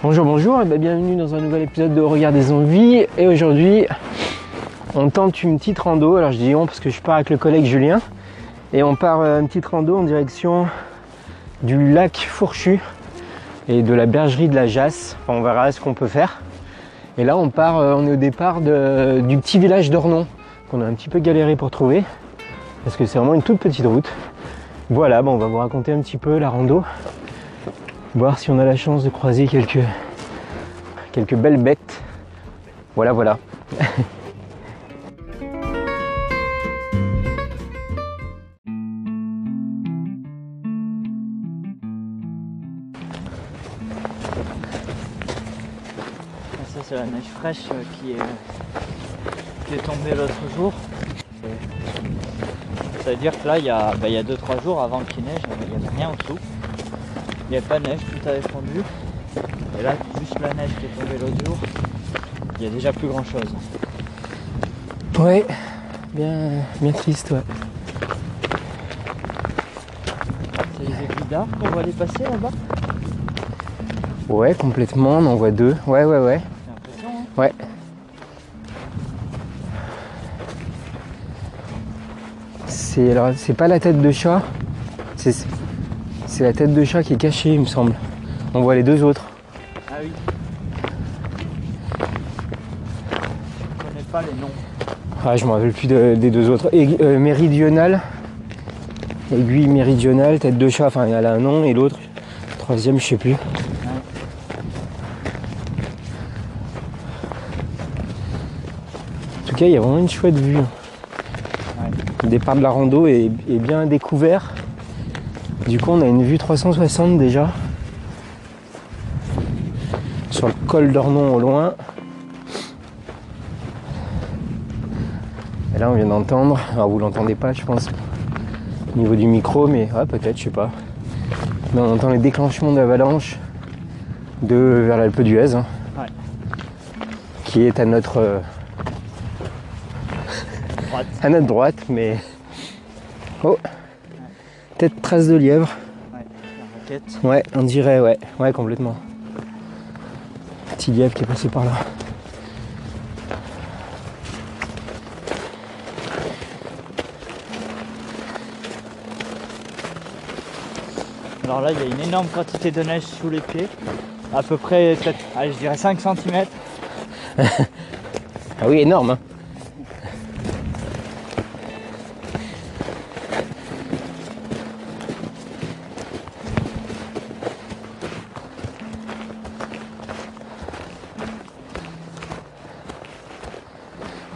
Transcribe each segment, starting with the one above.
Bonjour, bonjour, et bien bienvenue dans un nouvel épisode de Regard des envies. Et aujourd'hui, on tente une petite rando. Alors je dis on parce que je pars avec le collègue Julien. Et on part euh, une petite rando en direction du lac Fourchu et de la bergerie de la Jasse. On verra ce qu'on peut faire. Et là, on part, euh, on est au départ du petit village d'Ornon qu'on a un petit peu galéré pour trouver parce que c'est vraiment une toute petite route. Voilà, bon, on va vous raconter un petit peu la rando, voir si on a la chance de croiser quelques, quelques belles bêtes. Voilà, voilà. Ça c'est la neige fraîche euh, qui est, tombée l'autre jour. Ça veut dire que là il y a 2-3 jours avant qu'il neige, il n'y avait rien en dessous. Il n'y avait pas de neige, tout avait fondu. Et là juste la neige qui est tombée l'autre jour, il y a déjà plus grand chose. Ouais, bien, bien triste, ouais. C'est les aiguilles d'arbres qu'on va les passer là-bas? Ouais, complètement, on en voit deux. Ouais, ouais, ouais. J'ai l'impression. hein. Ouais. C'est alors c'est pas la tête de chat? C'est c'est la tête de chat qui est cachée, il me semble. On voit les deux autres. Ah oui. Je connais pas les noms. Ah, je me rappelle plus de- des deux autres. Aigu- euh, méridionale. Aiguille méridionale, tête de chat, enfin elle a un nom et l'autre, troisième, je sais plus. En tout cas, il y a vraiment une chouette vue. Le départ de la rando est, est bien découvert. Du coup, on a une vue 360 déjà. Sur le col d'Ornon au loin. Et là, on vient d'entendre, alors vous l'entendez pas, je pense, au niveau du micro, mais ouais, peut-être, je sais pas. Mais on entend les déclenchements d'avalanche de vers l'Alpe d'Huez, hein, Ouais. qui est à notre, euh, Droite. à notre droite, mais oh, peut-être trace de lièvre. Ouais. La raquette. Ouais, on dirait, ouais, ouais, complètement. Petit lièvre qui est passé par là. Alors là, il y a une énorme quantité de neige sous les pieds. À peu près, peut-être, allez, je dirais 5 cm. Ah oui, énorme. hein.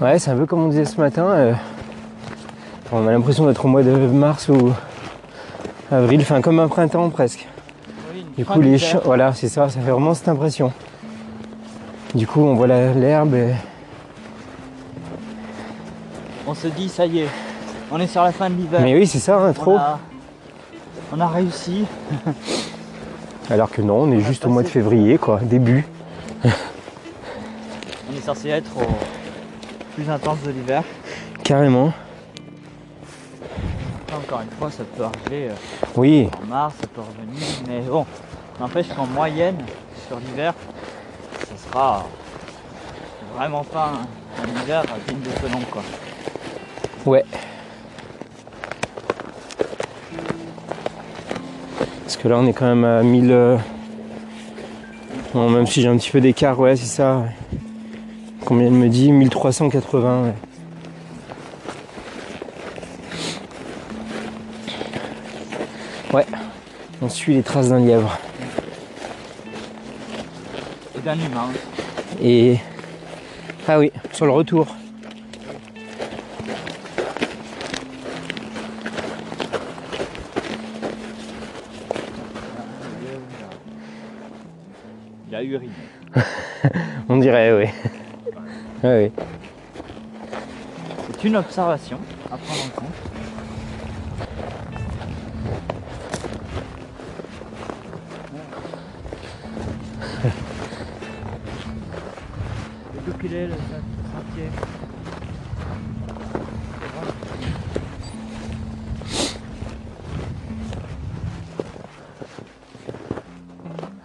Ouais, c'est un peu comme on disait ce matin. euh, on a l'impression d'être au mois de mars ou avril, enfin comme un printemps presque. Du coup, les champs, voilà, c'est ça, ça fait vraiment cette impression. Du coup, on voit l'herbe et On se dit, ça y est, on est sur la fin de l'hiver. Mais oui, c'est ça, hein, on, trop. a, on a réussi. Alors que non, on est juste au mois de février, quoi, début. On est censé être au plus intense de l'hiver. Carrément. Encore une fois, ça peut arriver euh, Oui, en mars, ça peut revenir. Mais bon, n'empêche qu'en moyenne, sur l'hiver, ce sera vraiment pas un, un hiver digne de ce nom. Quoi. ouais. Parce que là, on est quand même à 1000. euh, Bon, même si j'ai un petit peu d'écart, ouais, c'est ça. ouais. Combien elle me dit 1380, ouais. Ouais, on suit les traces d'un lièvre. Et d'un humain. Et. Ah oui, sur le retour. Il a uriné. On dirait, oui. Ouais, oui. C'est une observation à prendre en compte. Et d'où qu'il est le sentier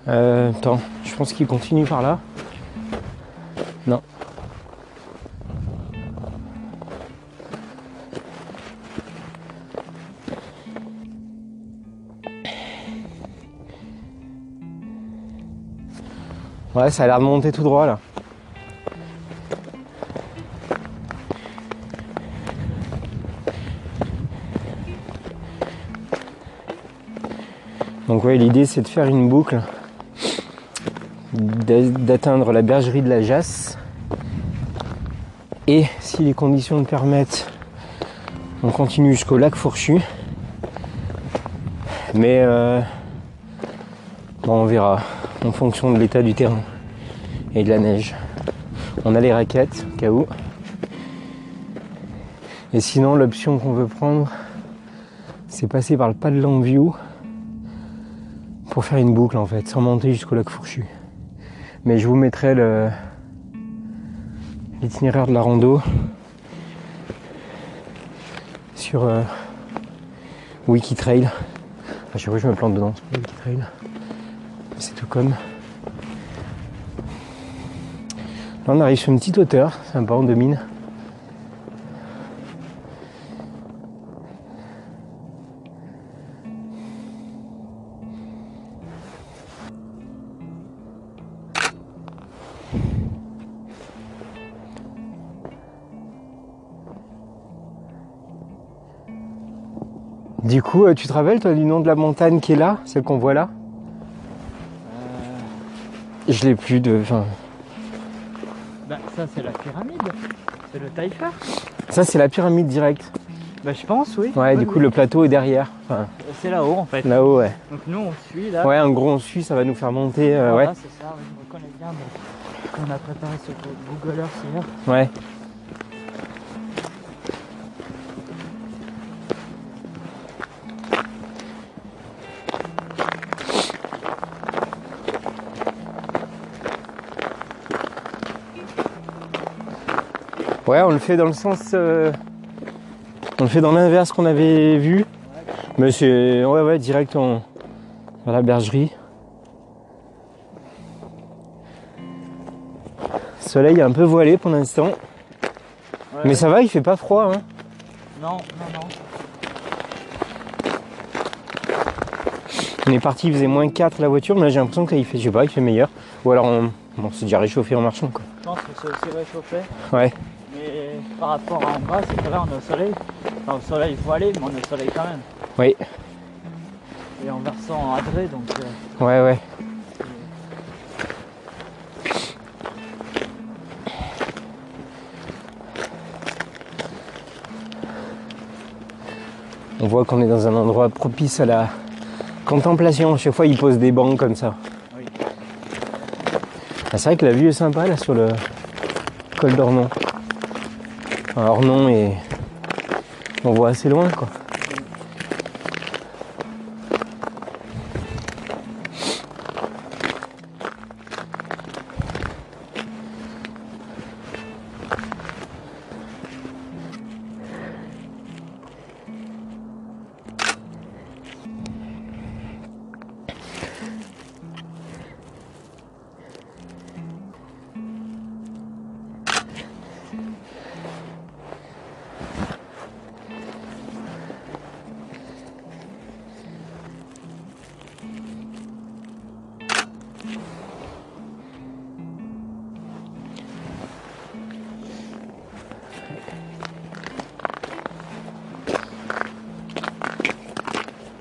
Euh, attends, je pense qu'il continue par là. Ouais, ça a l'air de monter tout droit là. Donc ouais, l'idée c'est de faire une boucle, d'a- d'atteindre la bergerie de la Jasse. Et si les conditions le permettent, on continue jusqu'au lac Fourchu. Mais euh, bon, on verra en fonction de l'état du terrain et de la neige. On a les raquettes au cas où. Et sinon, l'option qu'on veut prendre, c'est passer par le pas de Longview pour faire une boucle en fait, sans monter jusqu'au lac Fourchu. Mais je vous mettrai l'itinéraire de la rando sur euh, Wikitrail. À chaque fois je me plante dedans, pas Wikitrail. Comme. Là on arrive sur une petite hauteur, sympa, on domine. Du coup, euh, tu te rappelles toi du nom de la montagne qui est là, celle qu'on voit là? Je l'ai plus de. Enfin, bah, ça, c'est la pyramide. C'est le Taillefer. ça c'est la pyramide directe. Bah, je pense, oui. Ouais, Oui, du coup oui. le plateau est derrière. Enfin, C'est là-haut, en fait. là-haut, ouais. Donc, nous, on suit là. Ouais, en gros on suit, ça va nous faire monter. euh, Voilà, ouais, c'est ça, oui, je reconnais bien. mais On a préparé sur Google Earth hier. ouais. Ouais, on le fait dans le sens. euh, on le fait dans l'inverse qu'on avait vu. Mais c'est. Ouais, ouais, direct en, vers la bergerie. Le soleil est un peu voilé pour l'instant. Ouais, Mais ça va, il fait pas froid. Hein. Non, non, non. On est parti, il faisait moins 4 la voiture, mais là j'ai l'impression qu'il fait, je sais pas, il fait meilleur. Ou alors on, c'est déjà réchauffé en marchant quoi. Je pense que c'est aussi réchauffé. Ouais. Par rapport à en bas, c'est vrai, on est au soleil. Enfin, au soleil, il faut aller, mais on est au soleil quand même. Oui. Et en versant adré, donc. euh, Ouais, ouais. On voit qu'on est dans un endroit propice à la contemplation. Chaque fois, ils posent des bancs comme ça. Oui. Ah, c'est vrai que la vue est sympa là sur le col d'Ornon. Enfin, Ornon et on voit assez loin quoi.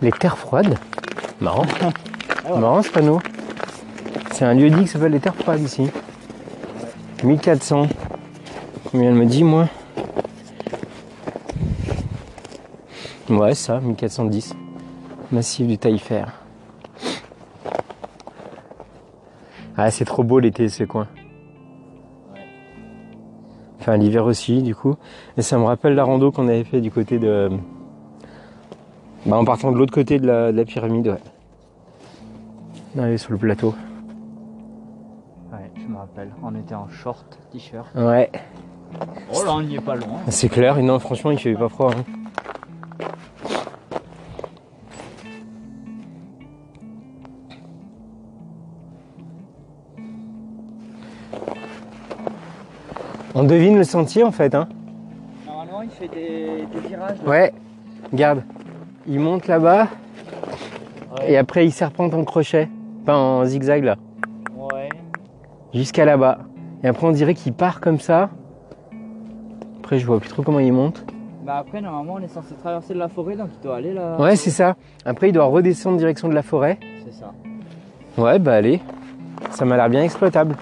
Les terres froides. Marrant. Marrant ce panneau. C'est un lieu dit qui s'appelle les terres froides ici. 1400. Combien elle me dit moi? Ouais ça, 1410. Massif du Taillefer. Ah c'est trop beau l'été ce coin. Enfin l'hiver aussi du coup. Et ça me rappelle la rando qu'on avait fait du côté de... Bah en partant de l'autre côté de la, de la, pyramide, ouais. Allez, sur le plateau. Ouais, je me rappelle, on était en short, t-shirt. Ouais. Oh là, on n'y est pas loin. C'est clair, et non, franchement, il fait pas froid. Hein. On devine le sentier en fait. Hein. Normalement il fait des, des virages. Ouais, garde. Il monte là-bas Ouais. et après il serpente en crochet. Enfin en zigzag là. Ouais. Jusqu'à là-bas. Et après on dirait qu'il part comme ça. Après je vois plus trop comment il monte. Bah après, normalement, on est censé traverser de la forêt, donc il doit aller là. Ouais c'est ça. Après il doit redescendre direction de la forêt. C'est ça. Ouais bah allez. Ça m'a l'air bien exploitable.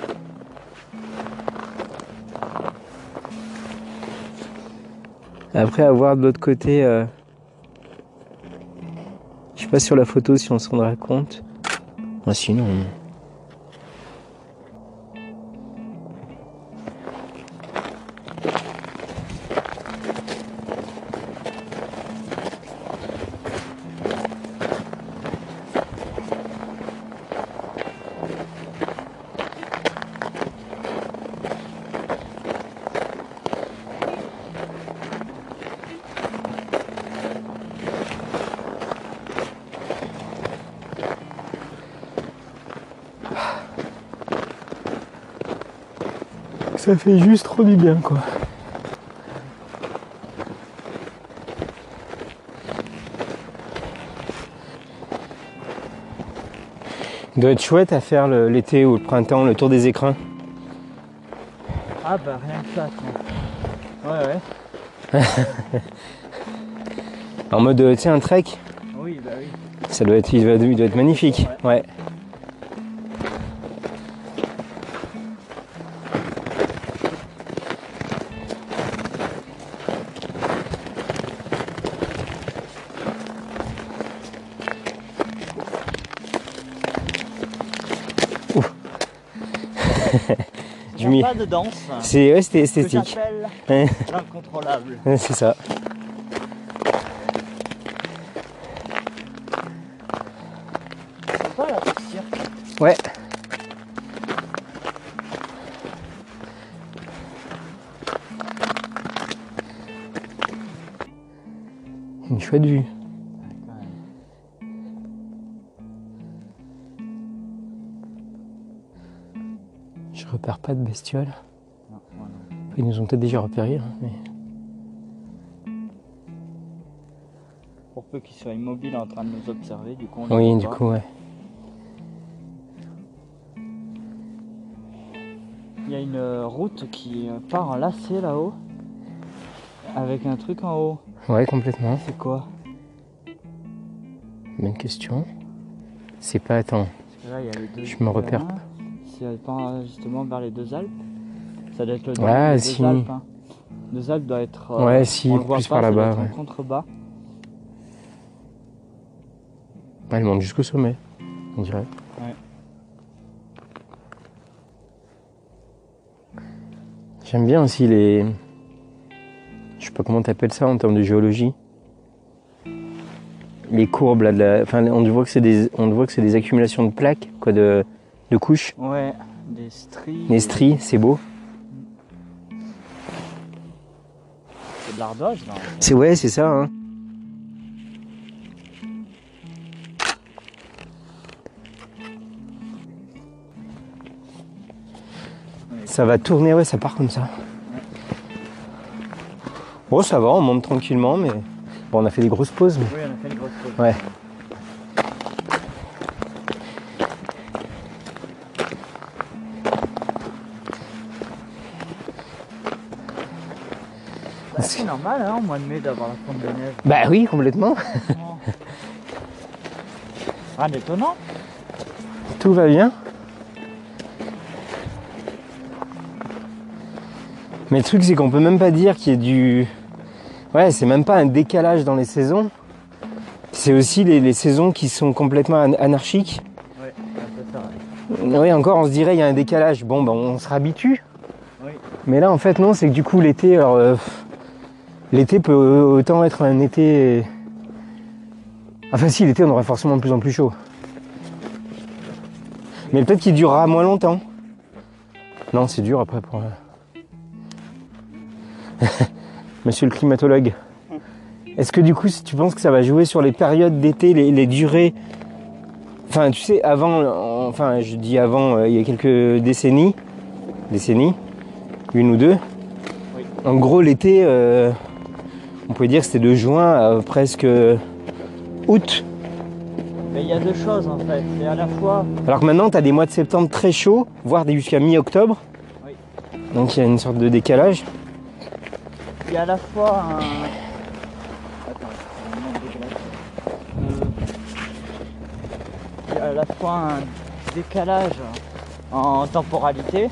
Après à voir de l'autre côté. euh, Je sais pas sur la photo si on s'en rendra compte. Ah sinon. Ça fait juste trop du bien quoi. Il doit être chouette à faire l'été ou le printemps, le tour des écrins. Ah bah rien que ça, tiens. Ouais, ouais. En mode, euh, tu sais, un trek, Oui, bah oui. ça doit être, il doit, il doit être magnifique. Ouais. Il pas de danse. C'est ouais, c'était que esthétique. l'incontrôlable. C'est ça. C'est pas. Ouais. Une chouette vue. Pas de bestioles. Ils nous ont peut-être déjà repérés. hein, mais... Pour peu qu'ils soient immobiles en train de nous observer, du coup on les Oui, du pas. coup, ouais. Il y a une euh, route qui euh, part en lacet là-haut. Avec un truc en haut. Ouais, complètement. C'est quoi? Bonne question. C'est pas, attends, Parce que là, il y a les deux. Je me repère terrains. Part euh, justement vers les deux Alpes, ça doit être le Ouais, des si. deux Alpes. hein. Deux Alpes doit être. euh, Ouais, si, on le voit plus pas, par là-bas, ouais. contrebas. elle monte jusqu'au sommet, on dirait. Ouais. J'aime bien aussi les. Je sais pas comment t'appelles ça en termes de géologie. Les courbes là, de la... enfin, on voit que c'est des, on voit que c'est des accumulations de plaques, quoi, de, de couches. Ouais, des stries. Les stries, c'est beau. C'est de l'ardoise fait. C'est ouais, c'est ça. Hein. Ça va tourner, ouais, ça part comme ça. Bon, ça va, on monte tranquillement, mais bon, on a fait des grosses pauses. mais- Oui, on a fait une grosse pause. Ouais. Normal hein, au mois de mai d'avoir la fonte de neige. Bah oui, complètement. Rien d'étonnant. Tout va bien. Mais le truc, c'est qu'on peut même pas dire qu'il y ait du. Ouais, c'est même pas un décalage dans les saisons. C'est aussi les, les saisons qui sont complètement an- anarchiques. Ouais, ça. ouais. Oui, encore, on se dirait il y a un décalage. Bon, ben, on se habitue. Oui. Mais là, en fait, non, c'est que du coup, l'été, alors, euh, l'été peut autant être un été. Enfin, si, l'été, on aura forcément de plus en plus chaud. Mais peut-être qu'il durera moins longtemps. Non, c'est dur après pour. euh. Monsieur le climatologue. Est-ce que du coup, si tu penses que ça va jouer sur les périodes d'été, les, les durées? Enfin, tu sais, avant, enfin, je dis avant, euh, il y a quelques décennies, décennies, une ou deux, En gros, l'été, euh, on peut dire que c'était de juin à presque août. Mais il y a deux choses en fait. C'est à la fois. Alors que maintenant, tu as des mois de septembre très chauds, voire jusqu'à mi-octobre. Oui. Donc il y a une sorte de décalage. Il y a à la fois un. Euh, Il y a à la fois un décalage en temporalité.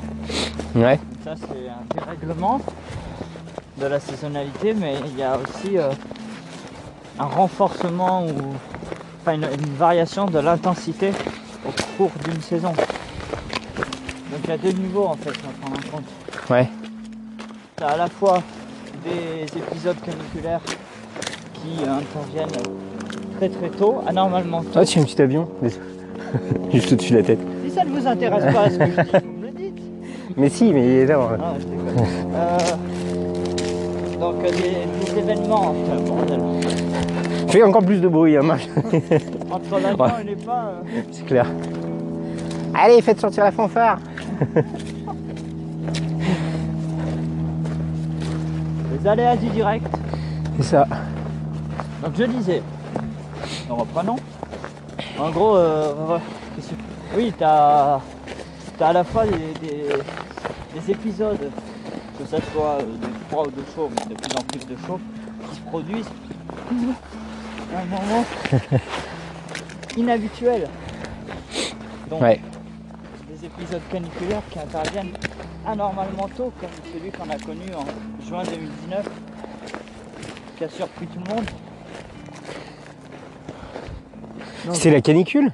Ouais. Ça, c'est un dérèglement de la saisonnalité, mais il y a aussi euh, un renforcement ou enfin une, une variation de l'intensité au cours d'une saison. Donc il y a deux niveaux en fait à prendre en compte. Ouais. Tu as à la fois des épisodes caniculaires qui euh, interviennent très très tôt, anormalement tôt. Ah, tu as un petit avion Juste au-dessus de la tête. Si ça ne vous intéresse pas ce que je dis, vous me le dites. Mais si, mais il est là. ouais. Ah, je. Euh, donc euh, des, des événements. Fais encore plus de bruit, hein. Entre l'avion Ouais. et les pas, euh, C'est clair. Allez, faites sortir la fanfare. les aléas du direct. C'est ça. Donc je disais, en reprenons. En gros, euh, oui, tu as, à la fois des, des- des épisodes, que ce soit euh, de froid ou de chaud, mais de plus en plus de chaud, qui se produisent à un moment inhabituel. Donc, Ouais. des épisodes caniculaires qui interviennent anormalement tôt, comme celui qu'on a connu en juin 2019, qui a surpris tout le monde. C'est la canicule?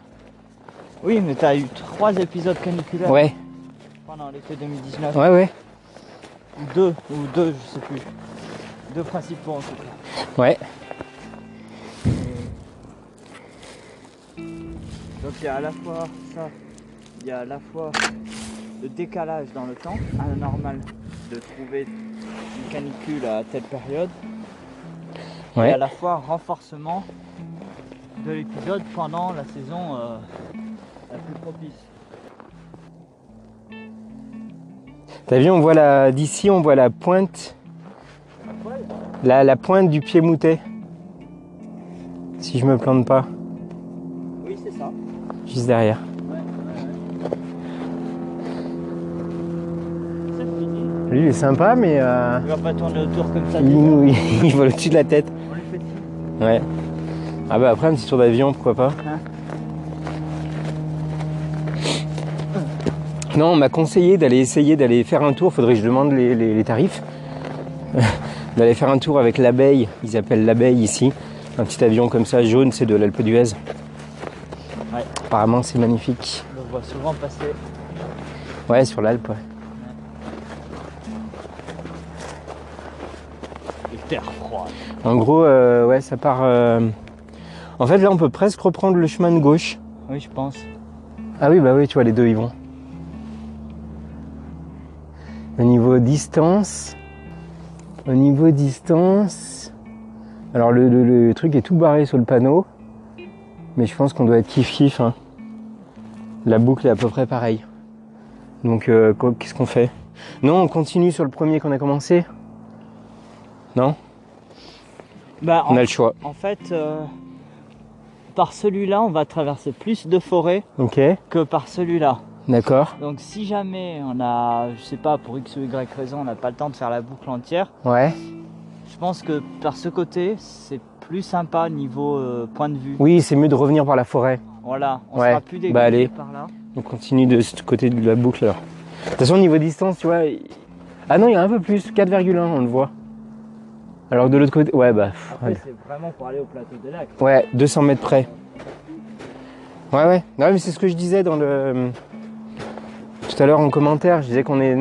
Oui, mais tu as eu trois épisodes caniculaires Ouais. pendant l'été 2019. Ouais, ouais. Deux, ou deux, je sais plus. Deux principaux en tout cas. Ouais. Donc il y a à la fois ça, il y a à la fois le décalage dans le temps, anormal de trouver une canicule à telle période, et Ouais. à la fois renforcement de l'épisode pendant la saison euh, la plus propice. T'as vu, on voit la d'ici, on voit la pointe, la, la pointe du pied moutet. Si je me plante pas, Oui, c'est ça. juste derrière. Lui, il est sympa, mais euh, Il va pas tourner autour comme ça. il, il vole au-dessus de la tête. On lui fait. Ouais. Ah bah après un petit tour d'avion, pourquoi pas. Hein non, on m'a conseillé d'aller essayer d'aller faire un tour, faudrait que je demande les, les- les tarifs. d'aller faire un tour avec l'abeille, ils appellent l'abeille ici. Un petit avion comme ça, jaune, c'est de l'Alpe d'Huez. Ouais. Apparemment c'est magnifique. On le voit souvent passer. Ouais, sur l'Alpe. ouais. Les terres froides. En gros, euh, ouais, ça part. euh, En fait, là, on peut presque reprendre le chemin de gauche. Oui, je pense. Ah oui, bah oui, tu vois, les deux y vont. Au niveau distance, au niveau distance, alors le, le- le truc est tout barré sur le panneau, mais je pense qu'on doit être kiff kiff. hein. La boucle est à peu près pareille. Donc, euh, qu'est-ce qu'on fait? Non, on continue sur le premier qu'on a commencé. Non? Bah, On en, a le choix. en fait, euh, par celui-là, on va traverser plus de forêt Ok, que par celui-là. D'accord. Donc, si jamais on a, je sais pas, pour X ou Y raison, on n'a pas le temps de faire la boucle entière, Ouais. je pense que par ce côté, c'est plus sympa niveau euh, point de vue. Oui, c'est mieux de revenir par la forêt. Voilà, on Ouais, sera plus bah dégoûté allez. par là. On continue de ce côté de la boucle alors. De toute façon, niveau distance, tu vois. Ah non, il y a un peu plus, 4,1, on le voit. Alors que de l'autre côté, ouais, bah. Après, c'est vraiment pour aller au plateau des lacs. Ouais, 200 mètres près. Ouais, ouais. Non, mais c'est ce que je disais dans le. Tout à l'heure en commentaire, je disais qu'on est.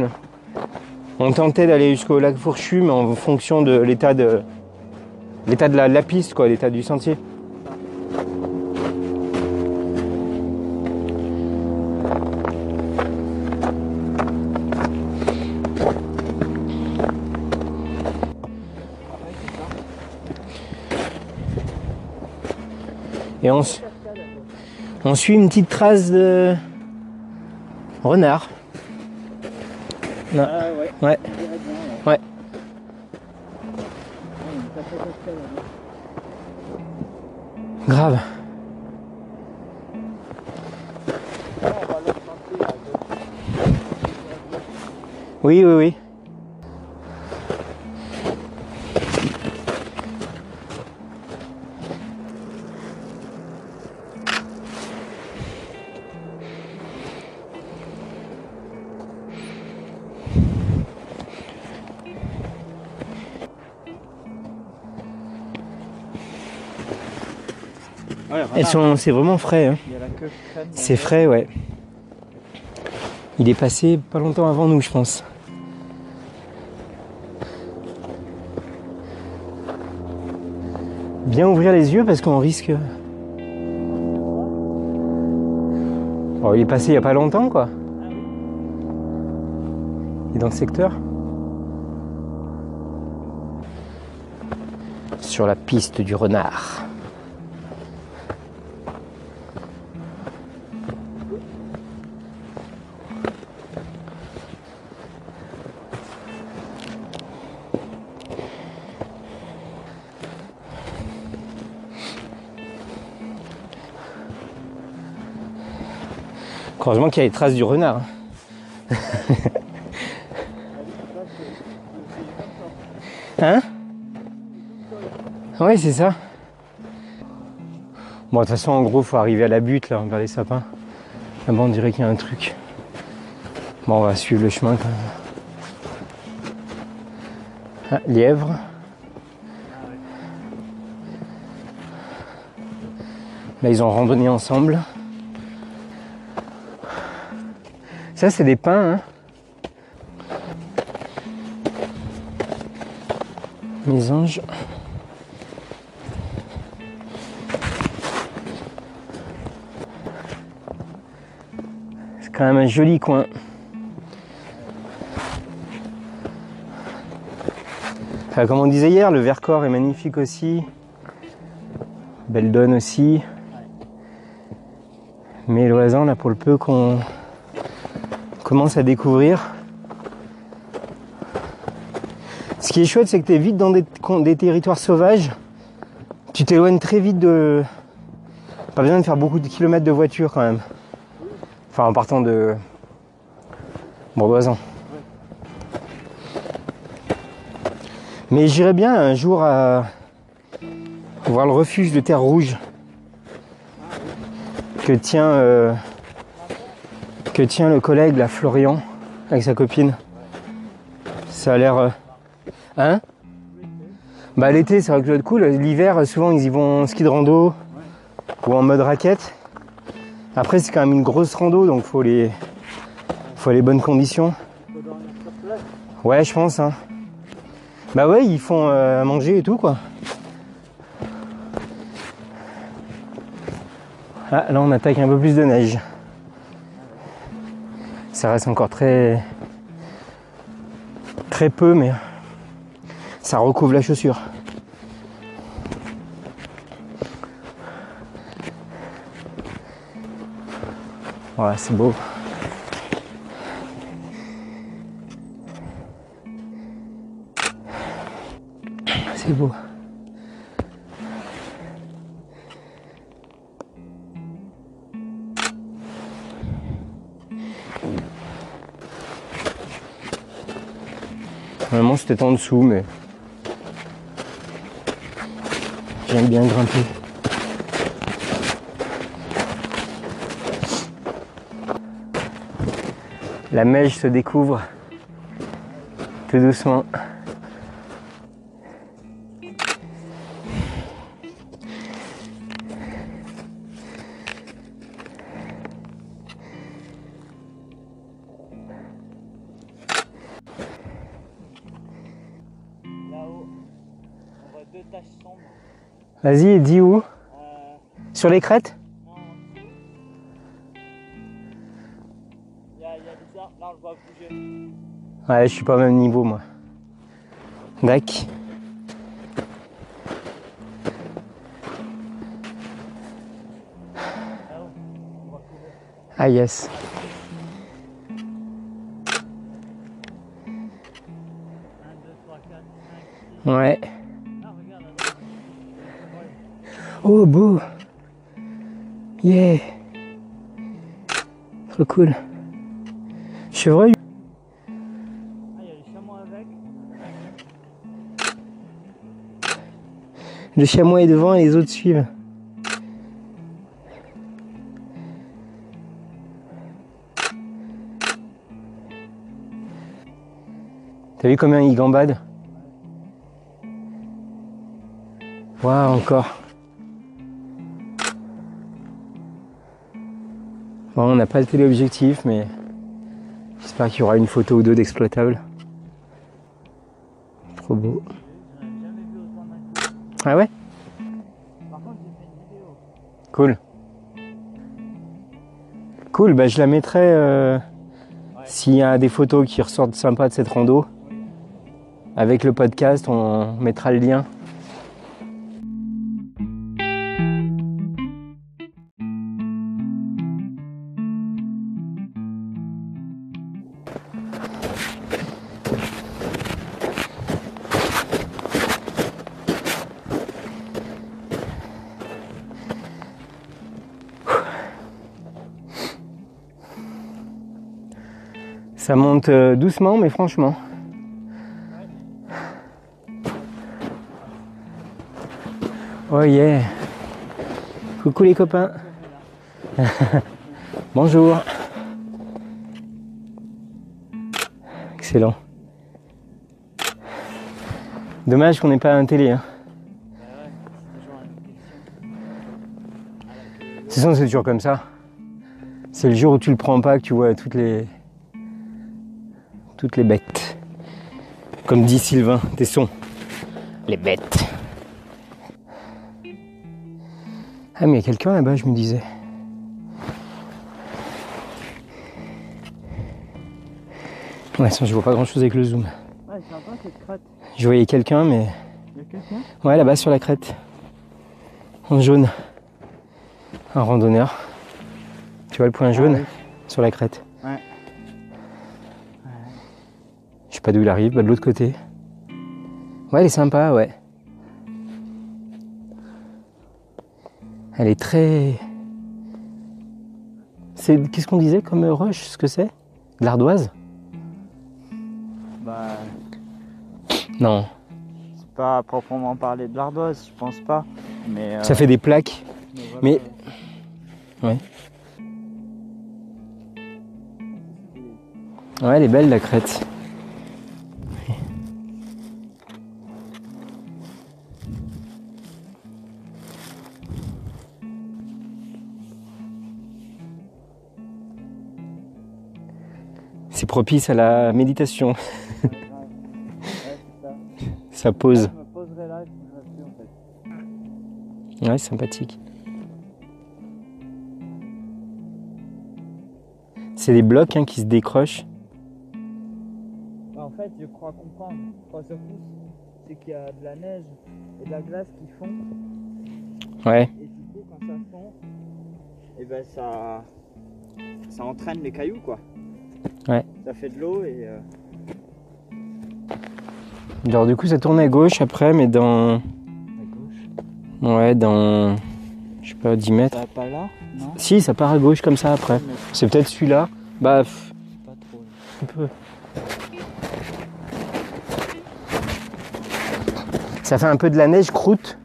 On tentait d'aller jusqu'au lac Fourchu, mais en fonction de l'état de. L'état de la, piste, quoi, l'état du sentier. Et on suit une petite trace de Renard. Non. Ah ouais. Ouais. ouais. Grave. Oui, oui, oui. Sont, c'est vraiment frais. hein. C'est frais, ouais. Il est passé pas longtemps avant nous, je pense. Bien ouvrir les yeux parce qu'on risque. Oh, il est passé il y a pas longtemps, quoi. Il est dans le secteur. Sur la piste du renard. Heureusement qu'il y a les traces du renard. hein Ouais, c'est ça. Bon, de toute façon, en gros, faut arriver à la butte, là, vers les sapins. Là-bas, on dirait qu'il y a un truc. Bon, on va suivre le chemin quand même. Ah, lièvre. Là, ils ont randonné ensemble. Ça, c'est des pins. Hein. Mes anges. C'est quand même un joli coin. Enfin, comme on disait hier, le Vercors est magnifique aussi. Belle donne aussi. Mais l'Oisan, là, pour le peu qu'on commence à découvrir. Ce qui est chouette, c'est que tu es vite dans des, territoires sauvages. Tu t'éloignes très vite de. Pas besoin de faire beaucoup de kilomètres de voiture quand même. Enfin, en partant de. Bourdoisan. Mais j'irais bien un jour à voir le refuge de Terre Rouge que tient euh, que tient le collègue là Florian avec sa copine. Ça a l'air euh, hein? Bah l'été c'est vrai que ça doit être cool. L'hiver souvent ils y vont en ski de rando ou en mode raquette. Après c'est quand même une grosse rando donc faut les faut les bonnes conditions. Ouais je pense hein. Bah ouais ils font euh, manger et tout quoi. Ah, là on attaque un peu plus de neige. Ça reste encore très très peu mais ça recouvre la chaussure. Voilà, c'est beau. Normalement c'était en dessous mais j'aime bien grimper. La neige se découvre tout doucement. Vas-y, dis où? Sur les crêtes? Ouais, je suis pas au même niveau moi. Dac. Ah yes. 1, 2, 3, 4, 5, 6. Ouais. Oh, beau. Yeah. Trop cool. Chevreuil. Ah, il y a chamois avec. Le chamois est devant et les autres suivent. T'as vu combien il gambade? Waouh, encore. On n'a pas le téléobjectif, mais j'espère qu'il y aura une photo ou deux d'exploitable. Trop beau. Ah ouais? Cool. Cool, bah je la mettrai euh, s'il y a des photos qui ressortent sympas de cette rando. Avec le podcast, on mettra le lien. Ça monte euh, doucement, mais franchement. Oh yeah. Coucou les copains. Bonjour. Excellent. Dommage qu'on n'ait pas un télé. Hein. De toute c'est toujours comme ça. C'est le jour où tu le prends pas que tu vois toutes les toutes les bêtes. Comme dit Sylvain Tesson. Les bêtes. Ah mais il y a quelqu'un là-bas, je me disais. Ouais, sinon je vois pas grand chose avec le zoom. Ouais, c'est sympa cette crête. Je voyais quelqu'un mais. Il y a quelqu'un? Ouais là-bas sur la crête. En jaune. Un randonneur. Tu vois le point jaune Ah oui. sur la crête. Pas d'où il arrive, bah de l'autre côté. Ouais, elle est sympa, ouais. Elle est très. C'est qu'est-ce qu'on disait comme roche, ce que c'est? De l'ardoise? Bah, Non. c'est pas à proprement parler de l'ardoise, je pense pas. Mais. euh, Ça fait des plaques. voilà. mais- Ouais. Ouais, elle est belle la crête. C'est propice à la méditation. Ça. Ça pose. Ouais, sympathique. C'est des blocs hein, qui se décrochent. Bah, en fait, je crois comprendre. Trois secousses, c'est qu'il y a de la neige et de la glace qui fond. Ouais. Et du coup, quand ça fond, et ben ça, ça entraîne les cailloux quoi. Ouais. Ça fait de l'eau et. euh, Alors du coup ça tourne à gauche après mais dans... à gauche. Ouais dans... Je sais pas 10 mètres. Ça va pas là Non? Si ça part à gauche comme ça après. C'est peut-être celui-là. Bah pff, pas trop. un peu. Ça fait un peu de la neige croûte.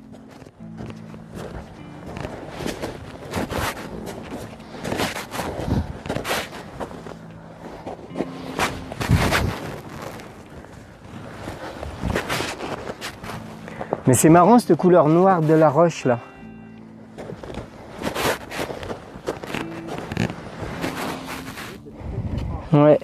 C'est marrant cette couleur noire de la roche là. Ouais.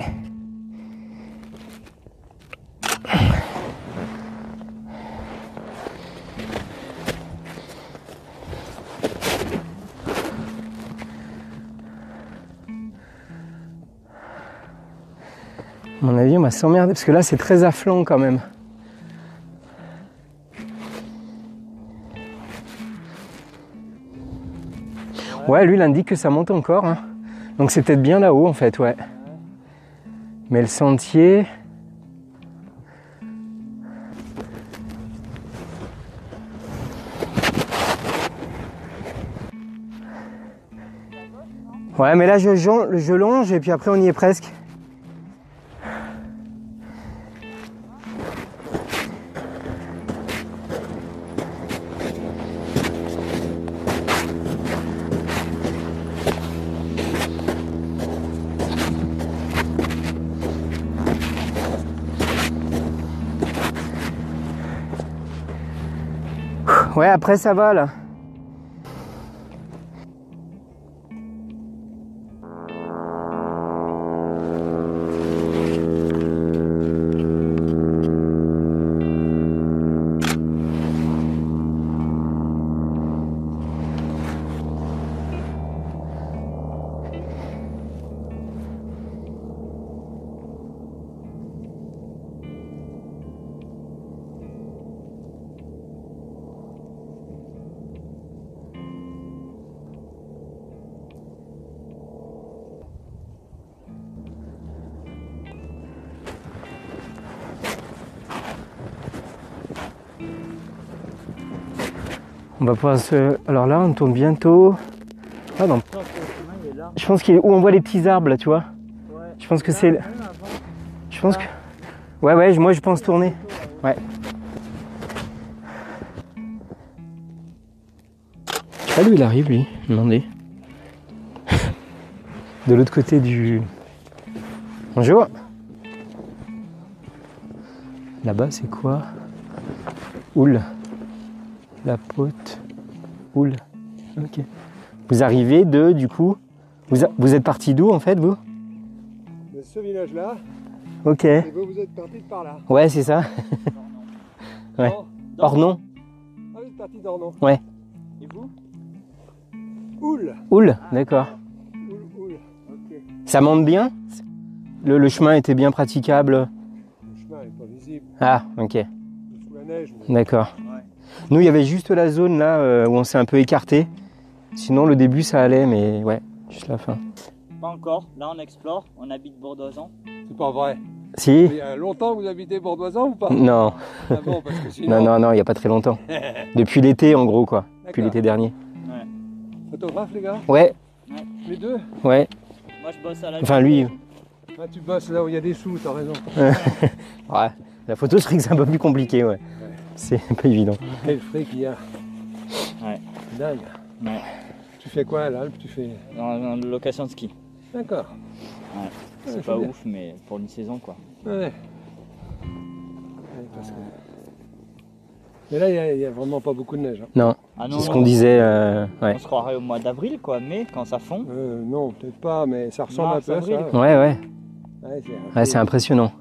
Mon avis, on va s'emmerder parce que là, c'est très à flanc quand même. Ouais, lui, l'indique que ça monte encore. Hein. Donc c'est peut-être bien là-haut en fait, ouais. Mais le sentier. Ouais, mais là je, je longe et puis après on y est presque. Après ça va là. On va pouvoir se. Alors là, on tourne bientôt. Ah non, Je pense qu'il est où on voit les petits arbres là, tu vois. Je pense que c'est. Je pense que. Ouais, ouais, moi je pense tourner. Ouais. Je sais pas d'où il arrive lui, demandez. De l'autre côté du. Bonjour. Là-bas c'est quoi? Oul. La pote. Vous arrivez de, du coup. Vous, a- vous êtes parti d'où en fait vous? De ce village-là, Ok. et vous, vous êtes parti de par là. Ouais, c'est ça. Ouais. Non Or non Ah, vous êtes parti d'Ornon. Et vous? Oul Oul, d'accord. Oul, Oul. Ok. Ça monte bien? Le, le chemin était bien praticable? Le chemin n'est pas visible, Ah, ok, sous la neige. mais- d'accord. Ouais. Nous, il y avait juste la zone là euh, où on s'est un peu écarté. Sinon, le début, ça allait, mais ouais, juste la fin. Pas encore. Là, on explore. On habite Bourdoisan. C'est pas vrai. Si Il y a longtemps que vous habitez Bordoisan ou pas? Non, Ah bon, parce que sinon. non, non, non, il n'y a pas très longtemps. Depuis l'été, en gros, quoi. Depuis l'été dernier. Photographe, les gars? Ouais, Les deux? Ouais. Moi, je bosse à la. Enfin, lui. Ah, tu bosses là où il y a des sous, t'as raison. Ouais. La photo serait que c'est un peu plus compliqué, ouais. C'est pas évident. Quel fric il y a. Ouais. Dingue. Ouais. Tu fais quoi à l'Alpe? Tu fais. En, location de ski. D'accord. Ouais. C'est pas bien. ouf, mais pour une saison, quoi. Ouais. Ouais, parce que- Mais là, il y a- vraiment pas beaucoup de neige. hein. Non, Ah non, c'est ce qu'on disait. euh, ouais. On se croirait au mois d'avril, quoi. Mais quand ça fond. Euh, non, peut-être pas, mais ça ressemble Mars, un peu à ça. Ouais, ouais. Ouais, c'est un Ouais, impressionnant.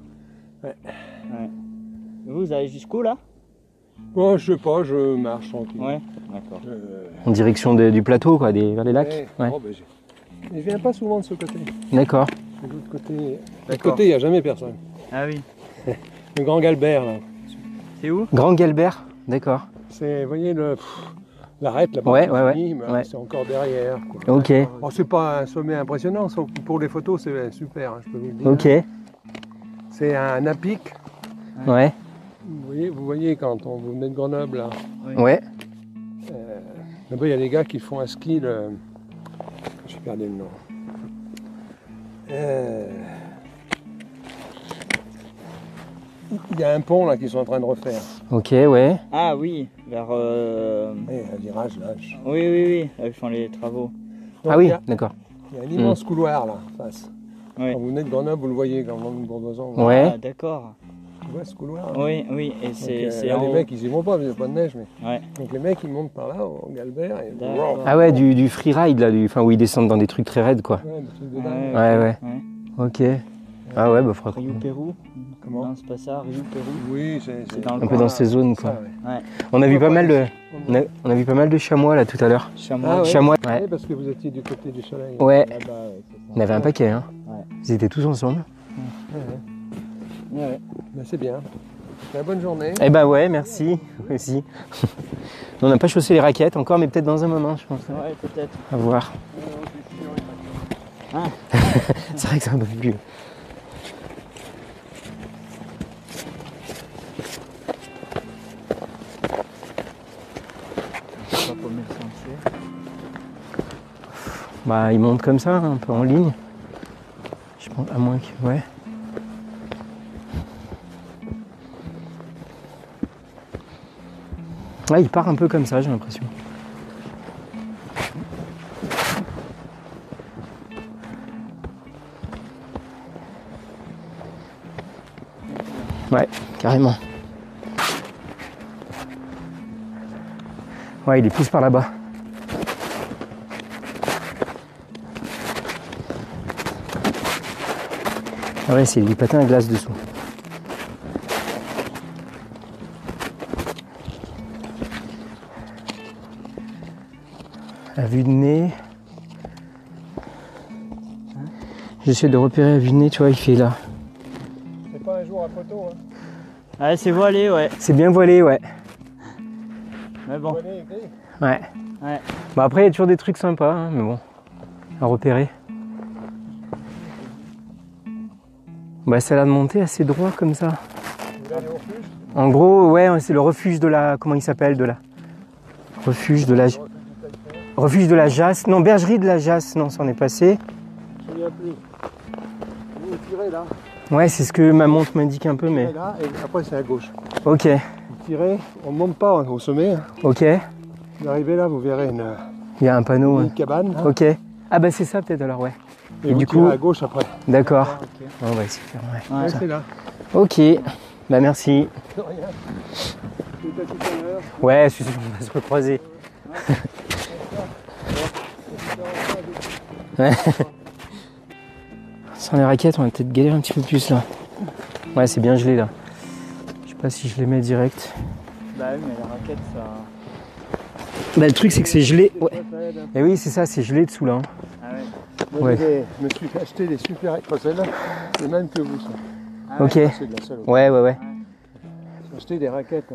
Vous, vous allez jusqu'où, là? Bon, je sais pas, je marche tranquille. Ouais. D'accord. Je- En direction de- du plateau, quoi, des, vers les lacs. Ouais. Ouais. Bon, ben, je viens pas souvent de ce côté. D'accord. De l'autre côté, de l'autre D'accord. côté, il n'y a jamais personne. Ah oui. Le Grand Galbert, là. C'est où? Grand Galbert, d'accord. C'est, vous voyez, le, l'arête là-bas. Ouais, c'est ouais, fini, mais ouais. C'est encore derrière. quoi. Ok, Bon, c'est pas un sommet impressionnant, sauf que pour les photos, c'est super, hein, je peux vous le dire. ok. C'est un apic. Ouais, Vous voyez, vous voyez quand on, vous venez de Grenoble, là, ouais. euh, là-bas, il y a des gars qui font un ski, le... j'ai perdu le nom. Euh, Il y a un pont là qu'ils sont en train de refaire. Ok, ouais. Ah oui, vers. euh, Ouais, un virage là. je- Oui, oui, oui. Là, ils font les travaux. Donc, Ah oui, a, d'accord. il y a un immense couloir là, en face. Oui. Quand vous venez de Grenoble, vous le voyez quand vous venez de Bourdoisan. Ouais. Ah, d'accord. Ce couloir. là Oui, oui. Et c'est euh, en les mecs, ils y vont pas, qu'il n'y a pas de neige. Mais... Ouais. Donc les mecs, ils montent par là, au Galbert. Et... Ah ouais, du, du freeride, là, du, enfin, où ils descendent dans des trucs très raides, quoi. Ouais, des trucs de Ouais, dingue. Ouais, ouais. ouais. Ok. Ah ouais, bah, faudra Rio Pérou. Comment Non, c'est pas ça. Rio Pérou. Oui, c'est dans le Un peu dans ces zones, ça, quoi. ouais. On a vu pas mal de, On a, on a vu pas mal de chamois, là, tout à l'heure. Chamois. Ah ouais. Chamois, Oui, ouais. parce que vous étiez du côté du soleil. Ouais, on avait un paquet, hein. Ouais. Ils étaient tous ensemble. Ouais, ouais. Ben, c'est bien. Ben, bonne journée. Eh ben ouais, merci. Aussi. on n'a pas chaussé les raquettes encore, mais peut-être dans un moment, je pense. Ouais, peut-être. À voir. c'est vrai que c'est un peu plus. Bah, il monte comme ça, un peu en ligne. Je pense, à moins que. Ouais. Ouais, il part un peu comme ça, j'ai l'impression. Ouais, carrément. Ouais, il est plus par là-bas. Ah ouais, c'est du patin à glace dessous. Vue de nez. J'essaie de repérer à vue de nez, tu vois, il fait là. C'est pas un jour à photo, hein. Ouais, c'est voilé, ouais. C'est bien voilé, ouais. Mais bon. Voilé. Ouais. Ouais. Bah après, il y a toujours des trucs sympas, hein, mais bon, à repérer. Bah ça a l'air de monter assez droit comme ça. En gros, ouais, c'est le refuge de la... Comment il s'appelle de la... Refuge de la... Refuge de la Jasse. Non, bergerie de la Jasse. Non, ça en est passé. Je appelé. Vous tirez là, Ouais, c'est ce que ma montre m'indique un peu, mais... et là, et après c'est à gauche. Ok, Vous tirez, on ne monte pas au sommet. hein. ok. Vous arrivez là, vous verrez une, Il y a un panneau. une ouais. cabane. hein, Ok. Ah bah c'est ça peut-être alors, ouais. et, et vous du tirez coup- à gauche après. D'accord. Ah, ok. On va essayer de faire, ouais. Ouais. Ouais, c'est là. Ok. Bah merci. De rien. Tout à tout à l'heure. Ouais, je suis sûr qu'on va se recroiser. Ouais. Sans les raquettes, on va peut-être galérer un petit peu plus là. Ouais, c'est bien gelé là. Je sais pas si je les mets direct. Bah oui, mais la raquette, ça. Bah le truc c'est que c'est gelé. Ouais. Et oui, c'est ça, c'est gelé dessous là. hein. Ah ouais. Moi, Ouais. je me suis acheté des super celles-là, les mêmes que vous. Ça. Ah Ok. ouais. C'est de la seule. Ouais, ouais, ouais. J'ai acheté des raquettes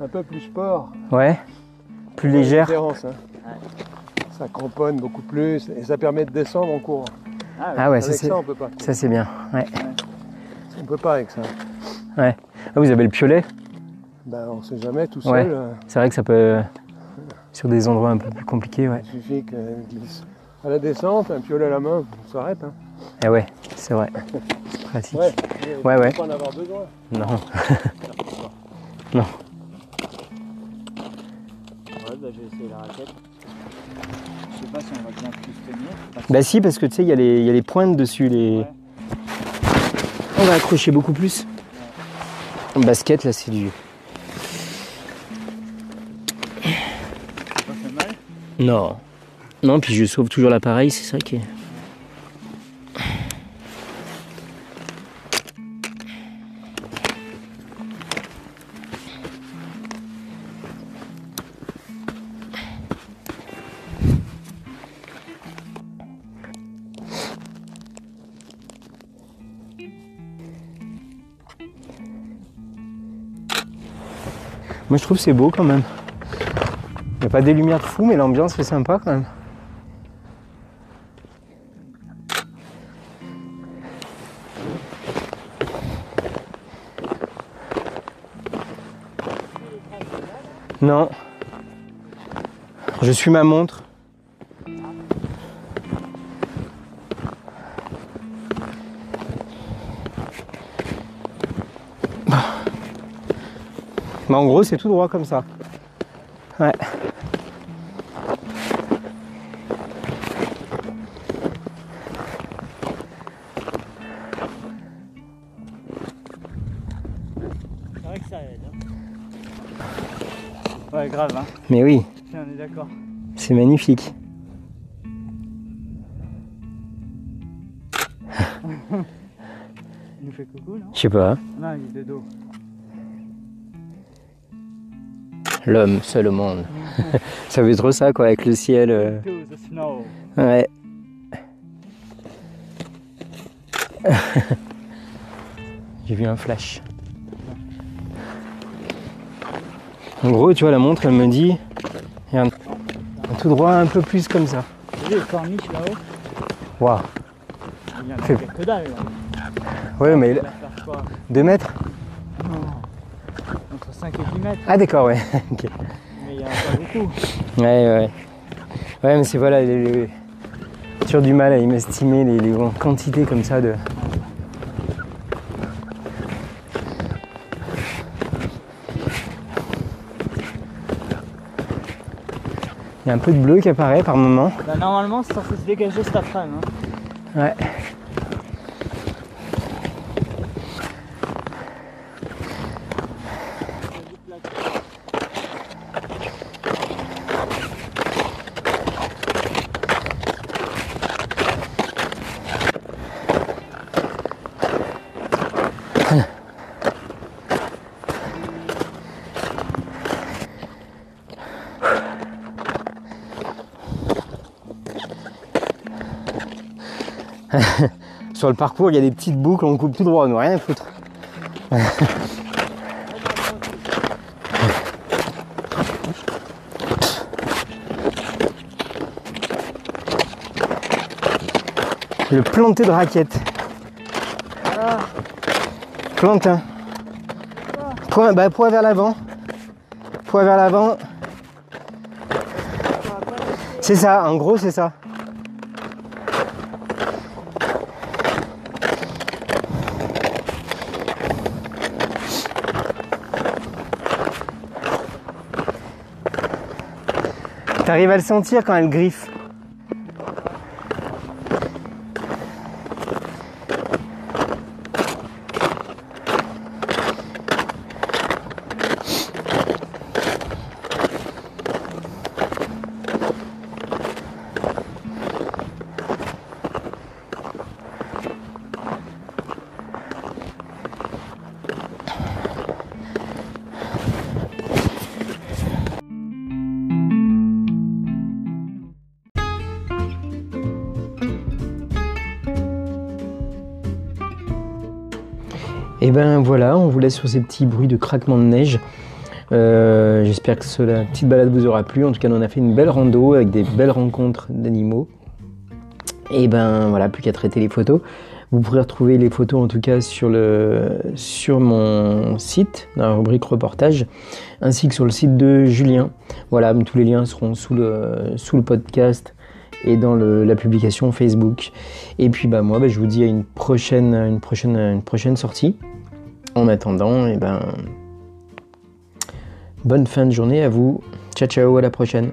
un peu plus sport. Ouais. Plus Ouais, légère. différence, hein. Ça cramponne beaucoup plus et ça permet de descendre en courant. Ah ouais. Ah ouais, ça avec c'est ça, on peut pas. ça c'est bien. Ouais. On peut pas avec ça. Ah, vous avez le piolet? Ben, on sait jamais tout Ouais. seul. euh, C'est vrai que ça peut. Sur des endroits un peu plus compliqués, ouais. Il suffit qu'elle glisse. À la descente, un piolet à la main, on s'arrête. Hein. Et ouais, c'est vrai. C'est pratique. Ouais, Ouais, ouais. Faut pas en avoir besoin. Non. Ouais, bah je vais essayer la raquette. Je sais pas si on va bien plus tenir. Parce que- Bah si, parce que tu sais, il y, a les- il y a les pointes dessus. Les... Ouais. On va accrocher beaucoup plus. Basket, là, c'est du... Ça fait mal? Non. Non, puis je sauve toujours l'appareil, c'est ça qui est... Moi je trouve c'est beau quand même. Il n'y a pas des lumières de fou, mais l'ambiance est sympa quand même. Non. Je suis ma montre. Bah, en gros, c'est tout droit comme ça. Ouais. C'est vrai que ça aide. hein. Ouais, grave, hein. Mais oui, Si, on est d'accord. c'est magnifique. Il nous fait coucou, non? Je sais pas. Non, il est de dos. L'homme seul au monde. ça veut trop ça, quoi, avec le ciel. euh. Ouais. J'ai vu un flash. En gros, tu vois, la montre, elle me dit. Regarde, tout droit, un peu plus comme ça. Vous voyez les corniches là-haut Waouh. Il y en a Fait- que dalle, là. Ouais, mais Il va faire quoi? 2 mètres? 5 et 10 mètres. Ah, d'accord, ouais. ok. Mais il y en a pas beaucoup. Ouais, ouais. Ouais, mais c'est voilà, les, les- toujours du mal à estimer les, les quantités comme ça de. Il y a un peu de bleu qui apparaît par moment. Bah, normalement, c'est censé se dégager cet après-midi. hein. Ouais. Sur le parcours, il y a des petites boucles, on coupe tout droit, nous rien à foutre. Le planté de raquette. Plantin. Point, bah, point vers l'avant. Point vers l'avant. C'est ça, en gros, c'est ça. T'arrives à le sentir quand elle griffe. Sur ces petits bruits de craquement de neige. Euh, J'espère que ce- la petite balade vous aura plu. En tout cas, on a fait une belle rando avec des belles rencontres d'animaux. Et ben voilà, plus qu'à traiter les photos. Vous pourrez retrouver les photos en tout cas sur, le, sur mon site, dans la rubrique reportage, ainsi que sur le site de Julien. Voilà, tous les liens seront sous le, sous le podcast et dans la publication Facebook. Et puis bah moi, bah, je vous dis à une prochaine, une prochaine, une prochaine sortie. En attendant, et ben bonne fin de journée à vous. Ciao ciao, à la prochaine.